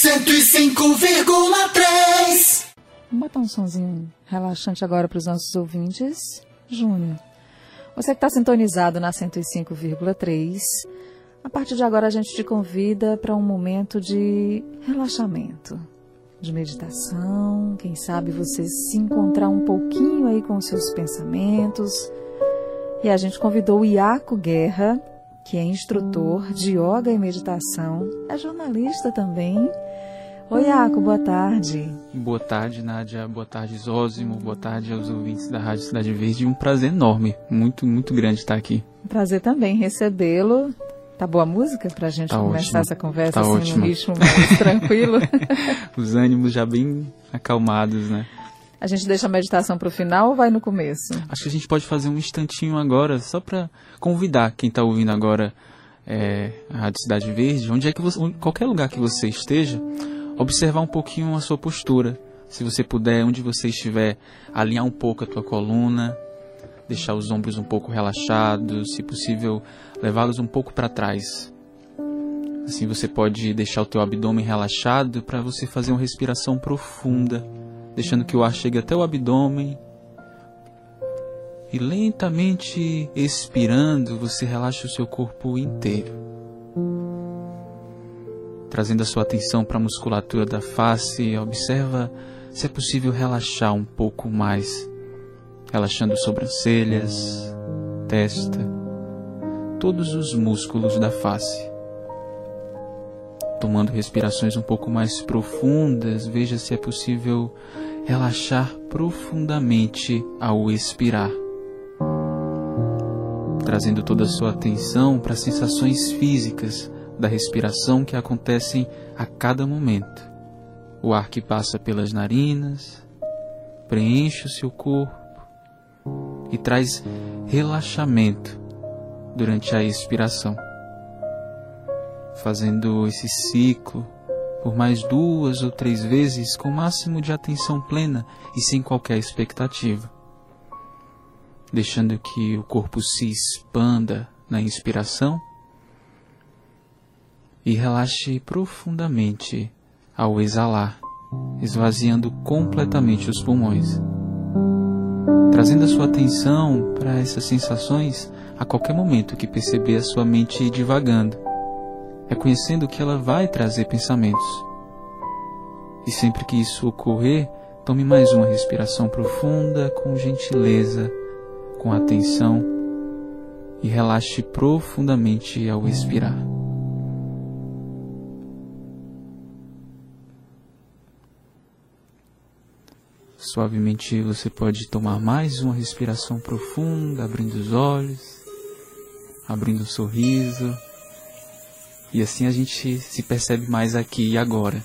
105,3 Vamos botar um sonzinho relaxante agora para os nossos ouvintes. Júnior, você que está sintonizado na 105,3, a partir de agora a gente te convida para um momento de relaxamento, de meditação, quem sabe você se encontrar um pouquinho aí com os seus pensamentos. E a gente convidou o Iaco Guerra, que é instrutor de yoga e meditação, é jornalista também Oi, Iaco, boa tarde. Boa tarde, Nádia. Boa tarde, Zózimo. Boa tarde aos ouvintes da Rádio Cidade Verde. Um prazer enorme, muito, muito grande estar aqui. Um prazer também recebê-lo. Tá boa a música pra gente tá começar ótimo. essa conversa tá assim ótimo. num ritmo mais tranquilo? Os ânimos já bem acalmados, né? A gente deixa a meditação pro final ou vai no começo? Acho que a gente pode fazer um instantinho agora, só para convidar quem está ouvindo agora é, a Rádio Cidade Verde, onde é que você, qualquer lugar que você esteja, observar um pouquinho a sua postura. Se você puder, onde você estiver, alinhar um pouco a tua coluna, deixar os ombros um pouco relaxados, se possível, levá-los um pouco para trás. Assim você pode deixar o teu abdômen relaxado para você fazer uma respiração profunda, deixando que o ar chegue até o abdômen. E lentamente expirando, você relaxa o seu corpo inteiro trazendo a sua atenção para a musculatura da face, observa se é possível relaxar um pouco mais, relaxando sobrancelhas, testa, todos os músculos da face. Tomando respirações um pouco mais profundas, veja se é possível relaxar profundamente ao expirar. Trazendo toda a sua atenção para as sensações físicas da respiração que acontecem a cada momento. O ar que passa pelas narinas preenche o seu corpo e traz relaxamento durante a expiração. Fazendo esse ciclo por mais duas ou três vezes com o máximo de atenção plena e sem qualquer expectativa. Deixando que o corpo se expanda na inspiração e relaxe profundamente ao exalar, esvaziando completamente os pulmões. Trazendo a sua atenção para essas sensações a qualquer momento que perceber a sua mente divagando, reconhecendo que ela vai trazer pensamentos. E sempre que isso ocorrer, tome mais uma respiração profunda, com gentileza, com atenção e relaxe profundamente ao expirar. Suavemente você pode tomar mais uma respiração profunda, abrindo os olhos, abrindo um sorriso. E assim a gente se percebe mais aqui e agora.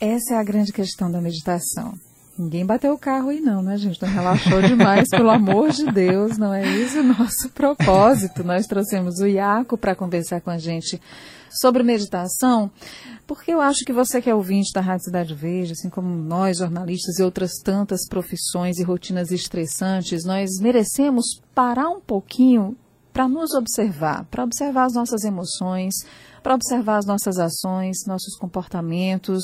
Essa é a grande questão da meditação. Ninguém bateu o carro aí não, né, gente? Não relaxou demais, pelo amor de Deus, não é isso o nosso propósito. Nós trouxemos o Iaco para conversar com a gente sobre meditação, porque eu acho que você que é ouvinte da Rádio Cidade Verde, assim como nós, jornalistas e outras tantas profissões e rotinas estressantes, nós merecemos parar um pouquinho para nos observar, para observar as nossas emoções, para observar as nossas ações, nossos comportamentos,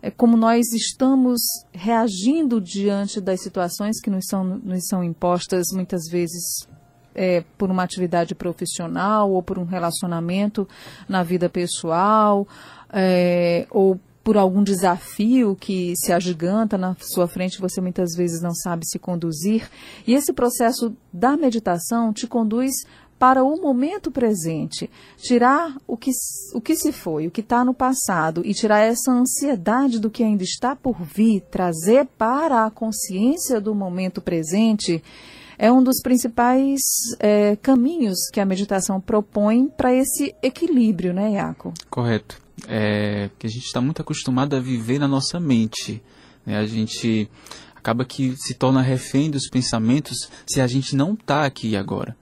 é, como nós estamos reagindo diante das situações que nos são, nos são impostas muitas vezes é, por uma atividade profissional ou por um relacionamento na vida pessoal é, ou por algum desafio que se agiganta na sua frente, você muitas vezes não sabe se conduzir. E esse processo da meditação te conduz para o momento presente, tirar o que, o que se foi, o que está no passado e tirar essa ansiedade do que ainda está por vir, trazer para a consciência do momento presente, é um dos principais é, caminhos que a meditação propõe para esse equilíbrio, né, Iaco? Correto. É, que a gente está muito acostumado a viver na nossa mente. Né? A gente acaba que se torna refém dos pensamentos se a gente não está aqui agora.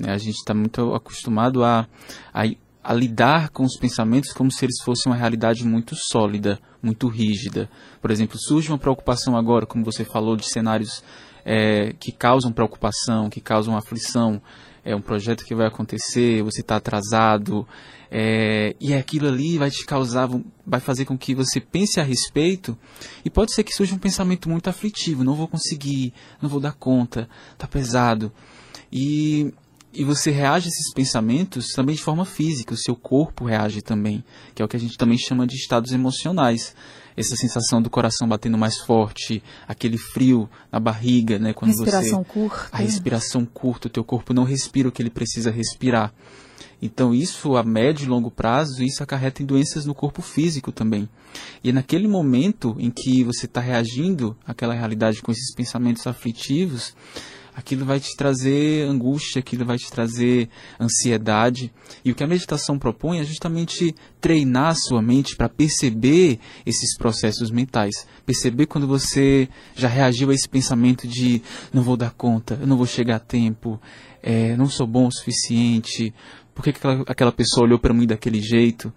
Né? A gente está muito acostumado a, a, a, lidar com os pensamentos como se eles fossem uma realidade muito sólida, muito rígida. Por exemplo, surge uma preocupação agora, como você falou, de cenários é, que causam preocupação, que causam aflição. É um projeto que vai acontecer, você está atrasado, é, e aquilo ali vai te causar, vai fazer com que você pense a respeito, e pode ser que surja um pensamento muito aflitivo, não vou conseguir, não vou dar conta, tá pesado. E, e você reage a esses pensamentos também de forma física, o seu corpo reage também, que é o que a gente também chama de estados emocionais essa sensação do coração batendo mais forte, aquele frio na barriga, né? Quando respiração você, curta. A respiração curta, o teu corpo não respira o que ele precisa respirar. Então isso a médio e longo prazo, isso acarreta em doenças no corpo físico também. E é naquele momento em que você está reagindo àquela realidade com esses pensamentos aflitivos, aquilo vai te trazer angústia, aquilo vai te trazer ansiedade. E o que a meditação propõe é justamente treinar a sua mente para perceber esses processos mentais. Perceber quando você já reagiu a esse pensamento de não vou dar conta, eu não vou chegar a tempo, é, não sou bom o suficiente, por que aquela, aquela pessoa olhou para mim daquele jeito?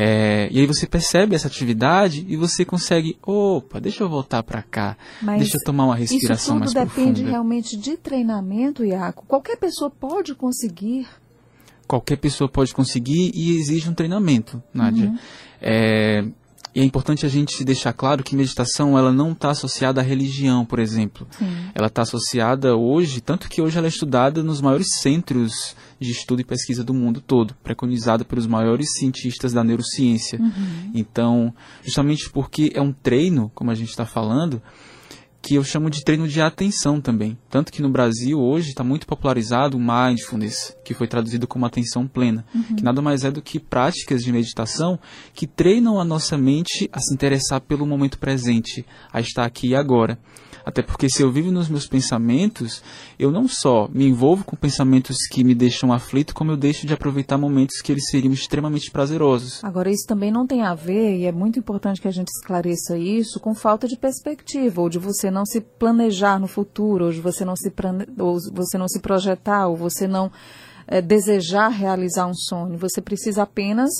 É, e aí você percebe essa atividade e você consegue, opa, deixa eu voltar para cá, Mas deixa eu tomar uma respiração mais profunda. Isso tudo depende realmente de treinamento, Iaco. Qualquer pessoa pode conseguir. Qualquer pessoa pode conseguir e exige um treinamento, Nádia. Uhum. É, e é importante a gente deixar claro que meditação ela não está associada à religião, por exemplo. Sim. Ela está associada hoje, tanto que hoje ela é estudada nos maiores centros de estudo e pesquisa do mundo todo, preconizada pelos maiores cientistas da neurociência. Uhum. Então, justamente porque é um treino, como a gente está falando, que eu chamo de treino de atenção também. Tanto que no Brasil hoje está muito popularizado o mindfulness, que foi traduzido como atenção plena, uhum. que nada mais é do que práticas de meditação que treinam a nossa mente a se interessar pelo momento presente, a estar aqui e agora. Até porque se eu vivo nos meus pensamentos, eu não só me envolvo com pensamentos que me deixam aflito, como eu deixo de aproveitar momentos que eles seriam extremamente prazerosos. Agora, isso também não tem a ver, e é muito importante que a gente esclareça isso, com falta de perspectiva, ou de você não se planejar no futuro, ou você não se, ou você não se projetar, ou você não é, desejar realizar um sonho. Você precisa apenas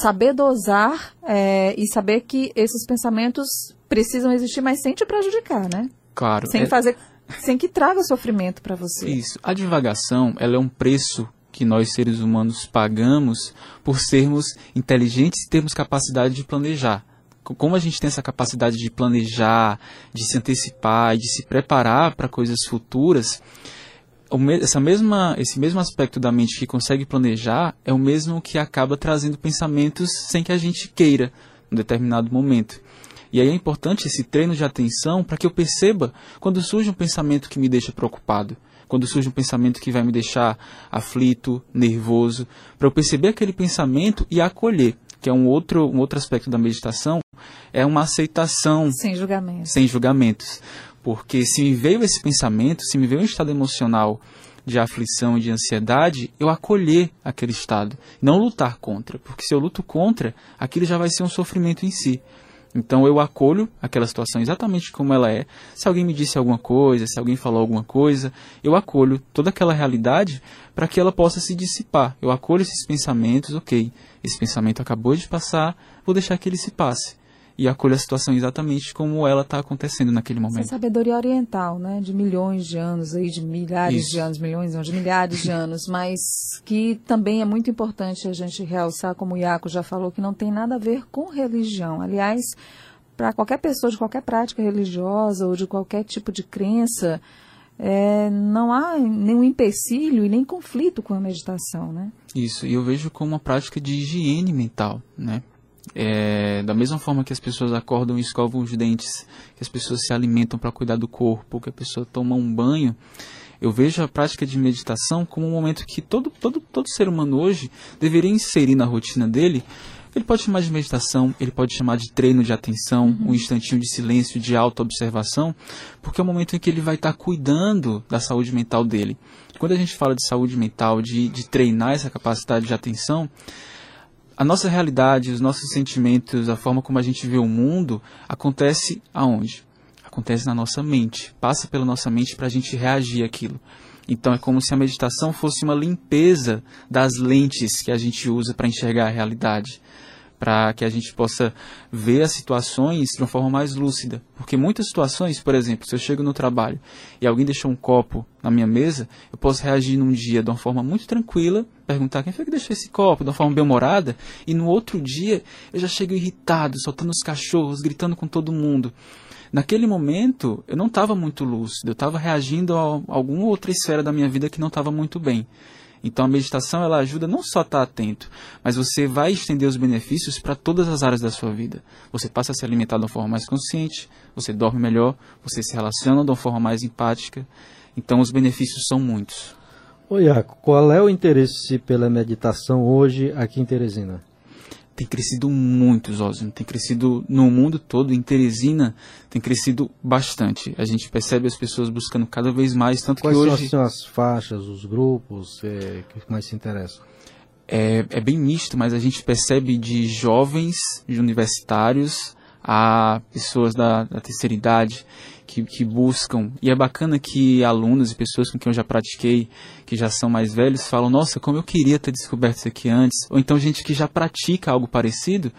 saber dosar é, e saber que esses pensamentos precisam existir, mas sem te prejudicar, né? Claro. Sem é... fazer, sem que traga sofrimento para você. Isso. A divagação, ela é um preço que nós seres humanos pagamos por sermos inteligentes e termos capacidade de planejar. Como a gente tem essa capacidade de planejar, de se antecipar e de se preparar para coisas futuras, essa mesma, esse mesmo aspecto da mente que consegue planejar é o mesmo que acaba trazendo pensamentos sem que a gente queira, em determinado momento. E aí é importante esse treino de atenção para que eu perceba quando surge um pensamento que me deixa preocupado, quando surge um pensamento que vai me deixar aflito, nervoso, para eu perceber aquele pensamento e acolher, que é um outro, um outro aspecto da meditação, é uma aceitação. Sem julgamentos. Sem julgamentos. Porque se me veio esse pensamento, se me veio um estado emocional de aflição e de ansiedade, eu acolher aquele estado, não lutar contra, porque se eu luto contra, aquilo já vai ser um sofrimento em si. Então eu acolho aquela situação exatamente como ela é. Se alguém me disse alguma coisa, se alguém falou alguma coisa, eu acolho toda aquela realidade para que ela possa se dissipar. Eu acolho esses pensamentos, ok, esse pensamento acabou de passar, vou deixar que ele se passe e acolha a situação exatamente como ela está acontecendo naquele momento. Essa sabedoria oriental, né, de milhões de anos, aí, de milhares Isso. de anos, milhões, não, de milhares de anos, mas que também é muito importante a gente realçar, como o Iaco já falou, que não tem nada a ver com religião. Aliás, para qualquer pessoa de qualquer prática religiosa ou de qualquer tipo de crença, é, não há nenhum empecilho e nem conflito com a meditação, né? Isso, e eu vejo como uma prática de higiene mental, né? É, da mesma forma que as pessoas acordam e escovam os dentes, que as pessoas se alimentam para cuidar do corpo, que a pessoa toma um banho, eu vejo a prática de meditação como um momento que todo, todo, todo ser humano hoje deveria inserir na rotina dele. Ele pode chamar de meditação, ele pode chamar de treino de atenção, uhum. um instantinho de silêncio, de auto-observação, porque é o momento em que ele vai estar tá cuidando da saúde mental dele. Quando a gente fala de saúde mental, de, de treinar essa capacidade de atenção, a nossa realidade, os nossos sentimentos, a forma como a gente vê o mundo, acontece aonde? Acontece na nossa mente, passa pela nossa mente para a gente reagir àquilo. Então é como se a meditação fosse uma limpeza das lentes que a gente usa para enxergar a realidade. Para que a gente possa ver as situações de uma forma mais lúcida. Porque muitas situações, por exemplo, se eu chego no trabalho e alguém deixou um copo na minha mesa, eu posso reagir num dia de uma forma muito tranquila, perguntar quem foi que deixou esse copo, de uma forma bem-humorada, e no outro dia eu já chego irritado, soltando os cachorros, gritando com todo mundo. Naquele momento, eu não estava muito lúcido, eu estava reagindo a alguma outra esfera da minha vida que não estava muito bem. Então a meditação ela ajuda não só a estar atento, mas você vai estender os benefícios para todas as áreas da sua vida. Você passa a se alimentar de uma forma mais consciente, você dorme melhor, você se relaciona de uma forma mais empática. Então os benefícios são muitos. Oi, Iaco, qual é o interesse pela meditação hoje aqui em Teresina? Tem crescido muito, Zózimo. Tem crescido no mundo todo. Em Teresina tem crescido bastante. A gente percebe as pessoas buscando cada vez mais. Tanto Quais que hoje. são as faixas, os grupos é, que mais se interessam? É, é bem misto, mas a gente percebe de jovens, de universitários, a pessoas da, da terceira idade que, que, buscam. E é bacana que alunos e pessoas com quem eu já pratiquei, que já são mais velhos, falam: Nossa, como eu queria ter descoberto isso aqui antes. Ou então gente que já pratica algo parecido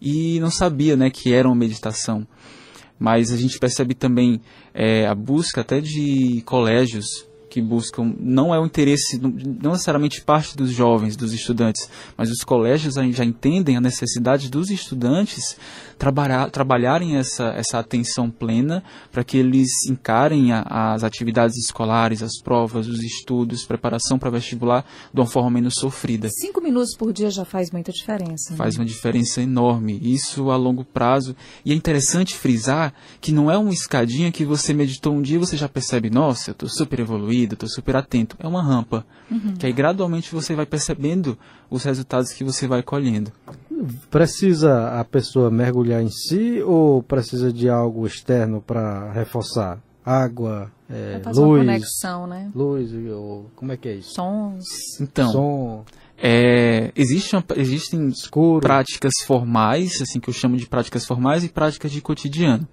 e não sabia né, que era uma meditação. Mas a gente percebe também é, a busca até de colégios que buscam não é o interesse, não necessariamente parte dos jovens, dos estudantes, mas os colégios já entendem a necessidade dos estudantes trabalhar, trabalharem essa, essa atenção plena para que eles encarem a, as atividades escolares, as provas, os estudos, preparação para vestibular de uma forma menos sofrida. Cinco minutos por dia já faz muita diferença. Né? Faz uma diferença enorme, isso a longo prazo. E é interessante frisar que não é uma escadinha que você meditou um dia e você já percebe, nossa, eu estou super evoluído, estou super atento. É uma rampa, uhum. que aí gradualmente você vai percebendo os resultados que você vai colhendo. Precisa a pessoa mergulhar em si ou precisa de algo externo para reforçar? Água, é, luz, uma conexão, né? Luz, ou, como é que é isso? Sons. Então, Som. É, existem, existem Escuro. práticas formais, assim que eu chamo de práticas formais e práticas de cotidiano.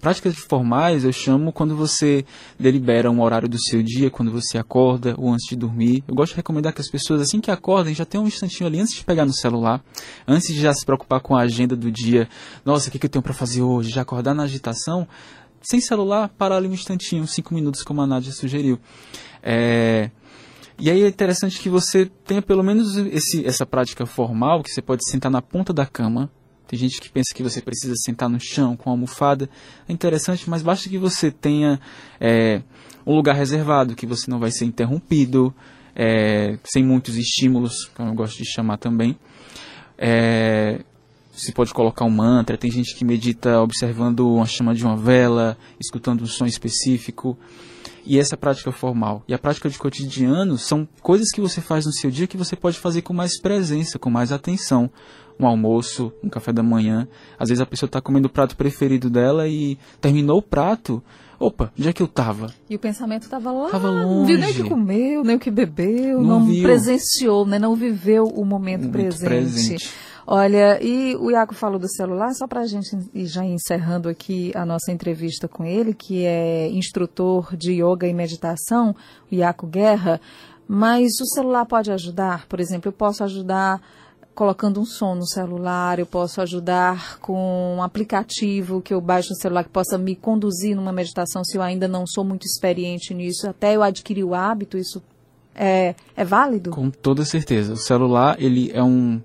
Práticas formais eu chamo quando você delibera um horário do seu dia, quando você acorda ou antes de dormir. Eu gosto de recomendar que as pessoas assim que acordem já tenham um instantinho ali antes de pegar no celular, antes de já se preocupar com a agenda do dia. Nossa, o que, que eu tenho para fazer hoje? Já acordar na agitação, sem celular, parar ali um instantinho, cinco minutos, como a Nádia sugeriu. É, e aí é interessante que você tenha pelo menos esse, essa prática formal, que você pode sentar na ponta da cama. Tem gente que pensa que você precisa sentar no chão com a almofada. É interessante, mas basta que você tenha é, um lugar reservado, que você não vai ser interrompido, é, sem muitos estímulos, como eu gosto de chamar também. É, você pode colocar um mantra, tem gente que medita observando uma chama de uma vela, escutando um som específico e essa prática formal. E a prática de cotidiano são coisas que você faz no seu dia que você pode fazer com mais presença, com mais atenção. Um almoço, um café da manhã. Às vezes a pessoa está comendo o prato preferido dela e terminou o prato. Opa, onde é que eu estava? E o pensamento estava lá. Tava longe. Não viu nem o que comeu, nem o que bebeu, não, não presenciou, né? não viveu o momento, momento presente. presente. Olha, e o Iaco falou do celular, só para a gente ir já encerrando aqui a nossa entrevista com ele, que é instrutor de yoga e meditação, o Iaco Guerra, mas o celular pode ajudar? Por exemplo, eu posso ajudar colocando um som no celular, eu posso ajudar com um aplicativo que eu baixo no celular que possa me conduzir numa meditação se eu ainda não sou muito experiente nisso, até eu adquirir o hábito, isso é, é válido? Com toda certeza. O celular, ele é um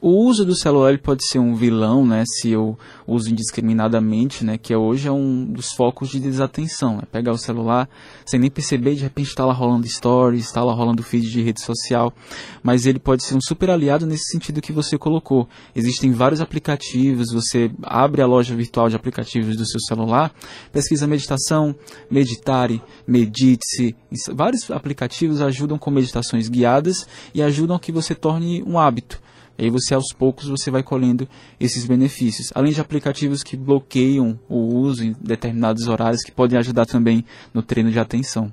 o uso do celular pode ser um vilão, né, se eu uso indiscriminadamente, né, que hoje é um dos focos de desatenção, é pegar o celular sem nem perceber, de repente está lá rolando stories, está lá rolando feed de rede social, mas ele pode ser um super aliado nesse sentido que você colocou. Existem vários aplicativos, você abre a loja virtual de aplicativos do seu celular, pesquisa meditação, meditare, medite-se, vários aplicativos ajudam com meditações guiadas e ajudam que você torne um hábito. E aí você aos poucos você vai colhendo esses benefícios. Além de aplicativos que bloqueiam o uso em determinados horários que podem ajudar também no treino de atenção.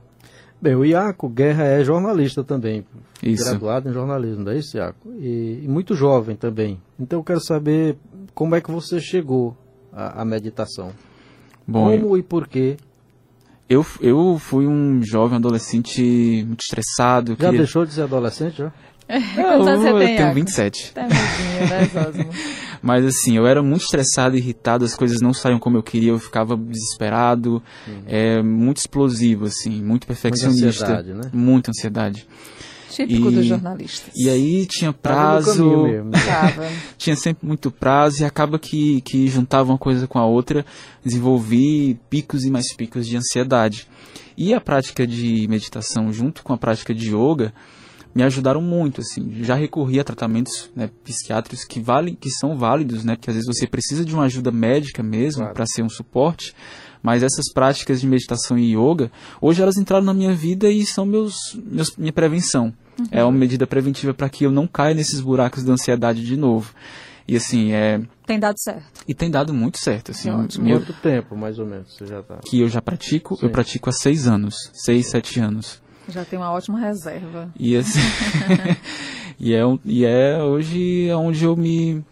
Bem, o Iaco Guerra é jornalista também, isso. graduado em jornalismo, não é isso, Iaco? E, e, muito jovem também. Então eu quero saber como é que você chegou à, à meditação. Bom, como e por quê? Eu, eu fui um jovem adolescente muito estressado. Já queria... deixou de ser adolescente, já? Quantos anos você tem, Eu tenho 27. Tá né, Mas assim, eu era muito estressado, irritado, as coisas não saíam como eu queria, eu ficava desesperado, uhum. é, muito explosivo, assim, muito perfeccionista. Muita ansiedade, né? Muita ansiedade. Típico e, dos jornalistas. E aí tinha prazo. tinha sempre muito prazo e acaba que, que juntava uma coisa com a outra, desenvolvi picos e mais picos de ansiedade. E a prática de meditação junto com a prática de yoga me ajudaram muito, assim. Já recorri a tratamentos né, psiquiátricos que valem, que são válidos, né? Porque às vezes você precisa de uma ajuda médica mesmo claro. para ser um suporte. Mas essas práticas de meditação e yoga, hoje elas entraram na minha vida e são meus, meus minha prevenção. Uhum. É uma medida preventiva para que eu não caia nesses buracos da ansiedade de novo. E assim, é. Tem dado certo. E tem dado muito certo. Assim, meu... Quanto tempo, mais ou menos, você já tá. Que eu já pratico? Sim. Eu pratico há seis anos. Seis, sete anos. Já tem uma ótima reserva. E assim. e, é, e é hoje onde eu me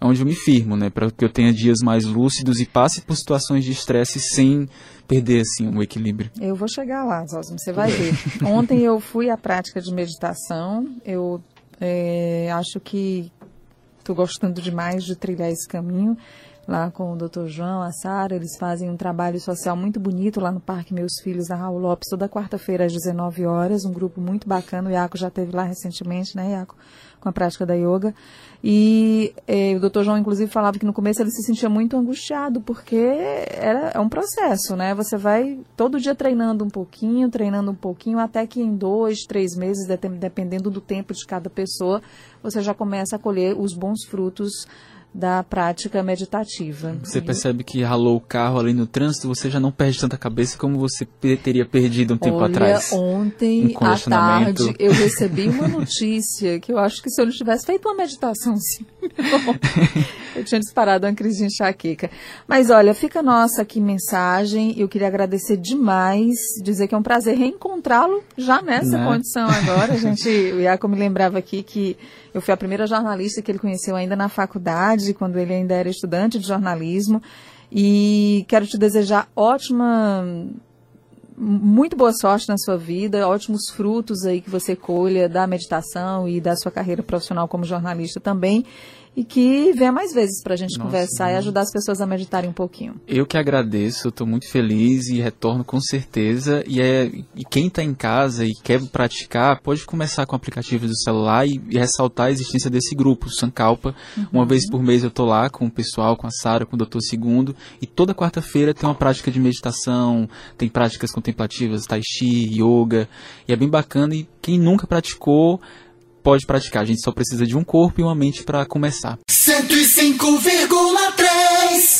onde eu me firmo, né, para que eu tenha dias mais lúcidos e passe por situações de estresse sem perder assim o equilíbrio. Eu vou chegar lá, Zosmo, você vai ver. Ontem eu fui à prática de meditação. Eu é, acho que estou gostando demais de trilhar esse caminho lá com o Dr. João, a Sara, eles fazem um trabalho social muito bonito lá no Parque Meus Filhos, da Raul Lopes, toda quarta-feira às 19 horas, um grupo muito bacana, o Iaco já teve lá recentemente, né, Iaco? com a prática da yoga. E eh, o doutor João, inclusive, falava que no começo ele se sentia muito angustiado, porque era, é um processo, né? Você vai todo dia treinando um pouquinho, treinando um pouquinho, até que em dois, três meses, dependendo do tempo de cada pessoa, você já começa a colher os bons frutos da prática meditativa. Você percebe que ralou o carro ali no trânsito, você já não perde tanta cabeça como você teria perdido um tempo Olha, atrás. ontem um à tarde eu recebi uma notícia que eu acho que se eu não tivesse feito uma meditação assim, eu tinha disparado uma crise de enxaqueca. Mas olha, fica nossa aqui mensagem. Eu queria agradecer demais, dizer que é um prazer reencontrá-lo já nessa né? condição agora. A gente, o Iaco me lembrava aqui que eu fui a primeira jornalista que ele conheceu ainda na faculdade, quando ele ainda era estudante de jornalismo. E quero te desejar ótima, muito boa sorte na sua vida, ótimos frutos aí que você colha da meditação e da sua carreira profissional como jornalista também e que venha mais vezes para a gente Nossa, conversar e ajudar as pessoas a meditarem um pouquinho. Eu que agradeço, estou muito feliz e retorno com certeza. E, é, e quem está em casa e quer praticar, pode começar com aplicativos do celular e, e ressaltar a existência desse grupo, Sankalpa. Uhum. Uma vez por mês eu estou lá com o pessoal, com a Sara, com o Doutor Segundo, e toda quarta-feira tem uma prática de meditação, tem práticas contemplativas, tai chi, yoga, e é bem bacana. E quem nunca praticou, pode praticar. A gente só precisa de um corpo e uma mente para começar. 105,3